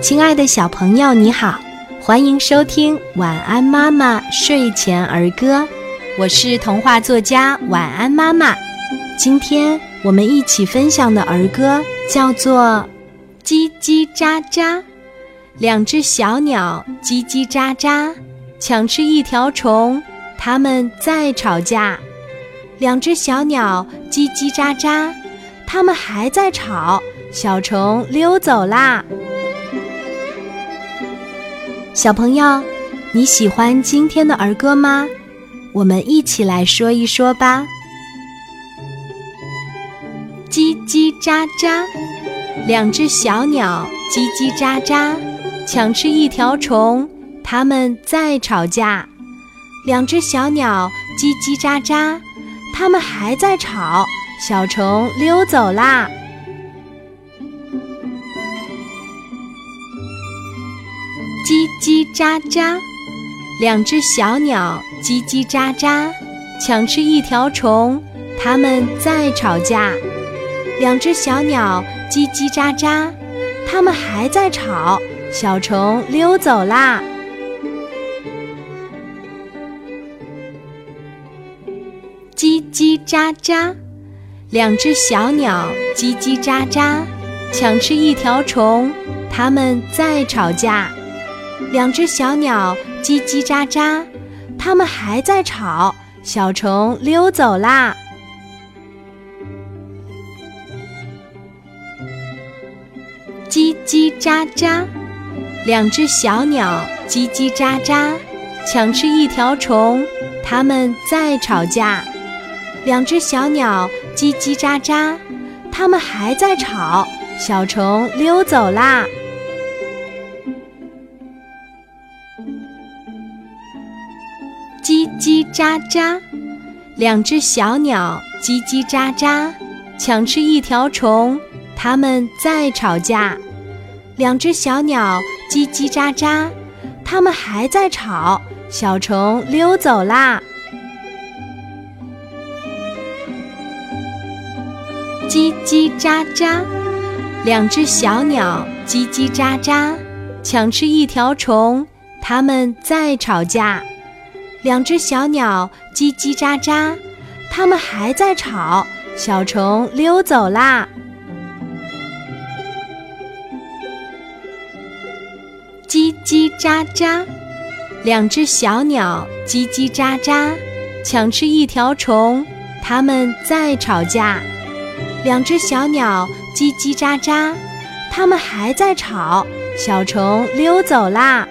亲爱的小朋友，你好，欢迎收听《晚安妈妈睡前儿歌》，我是童话作家晚安妈妈。今天我们一起分享的儿歌叫做《叽叽喳喳》。两只小鸟叽叽喳喳，抢吃一条虫，它们在吵架。两只小鸟叽叽喳喳，它们还在吵，小虫溜走啦。小朋友，你喜欢今天的儿歌吗？我们一起来说一说吧。叽叽喳喳，两只小鸟叽叽喳喳，抢吃一条虫，它们在吵架。两只小鸟叽叽喳喳，它们还在吵，小虫溜走啦。叽叽喳喳，两只小鸟叽叽喳喳，抢吃一条虫，它们在吵架。两只小鸟叽叽喳喳，它们还在吵，小虫溜走啦。叽叽喳喳，两只小鸟叽叽喳喳，抢吃一条虫，它们在吵架。两只小鸟叽叽喳喳，它们还在吵，小虫溜走啦。叽叽喳喳，两只小鸟叽叽喳喳，抢吃一条虫，它们在吵架。两只小鸟叽叽喳喳，它们还在吵，小虫溜走啦。叽叽喳喳，两只小鸟叽叽喳喳，抢吃一条虫，它们在吵架。两只小鸟叽叽喳喳，它们还在吵，小虫溜走啦。叽叽喳喳，两只小鸟叽叽喳喳，抢吃一条虫，它们在吵架。两只小鸟叽叽喳喳，它们还在吵，小虫溜走啦。叽叽喳喳，两只小鸟叽叽喳喳，抢吃一条虫，它们在吵架。两只小鸟叽叽喳喳，它们还在吵，小虫溜走啦。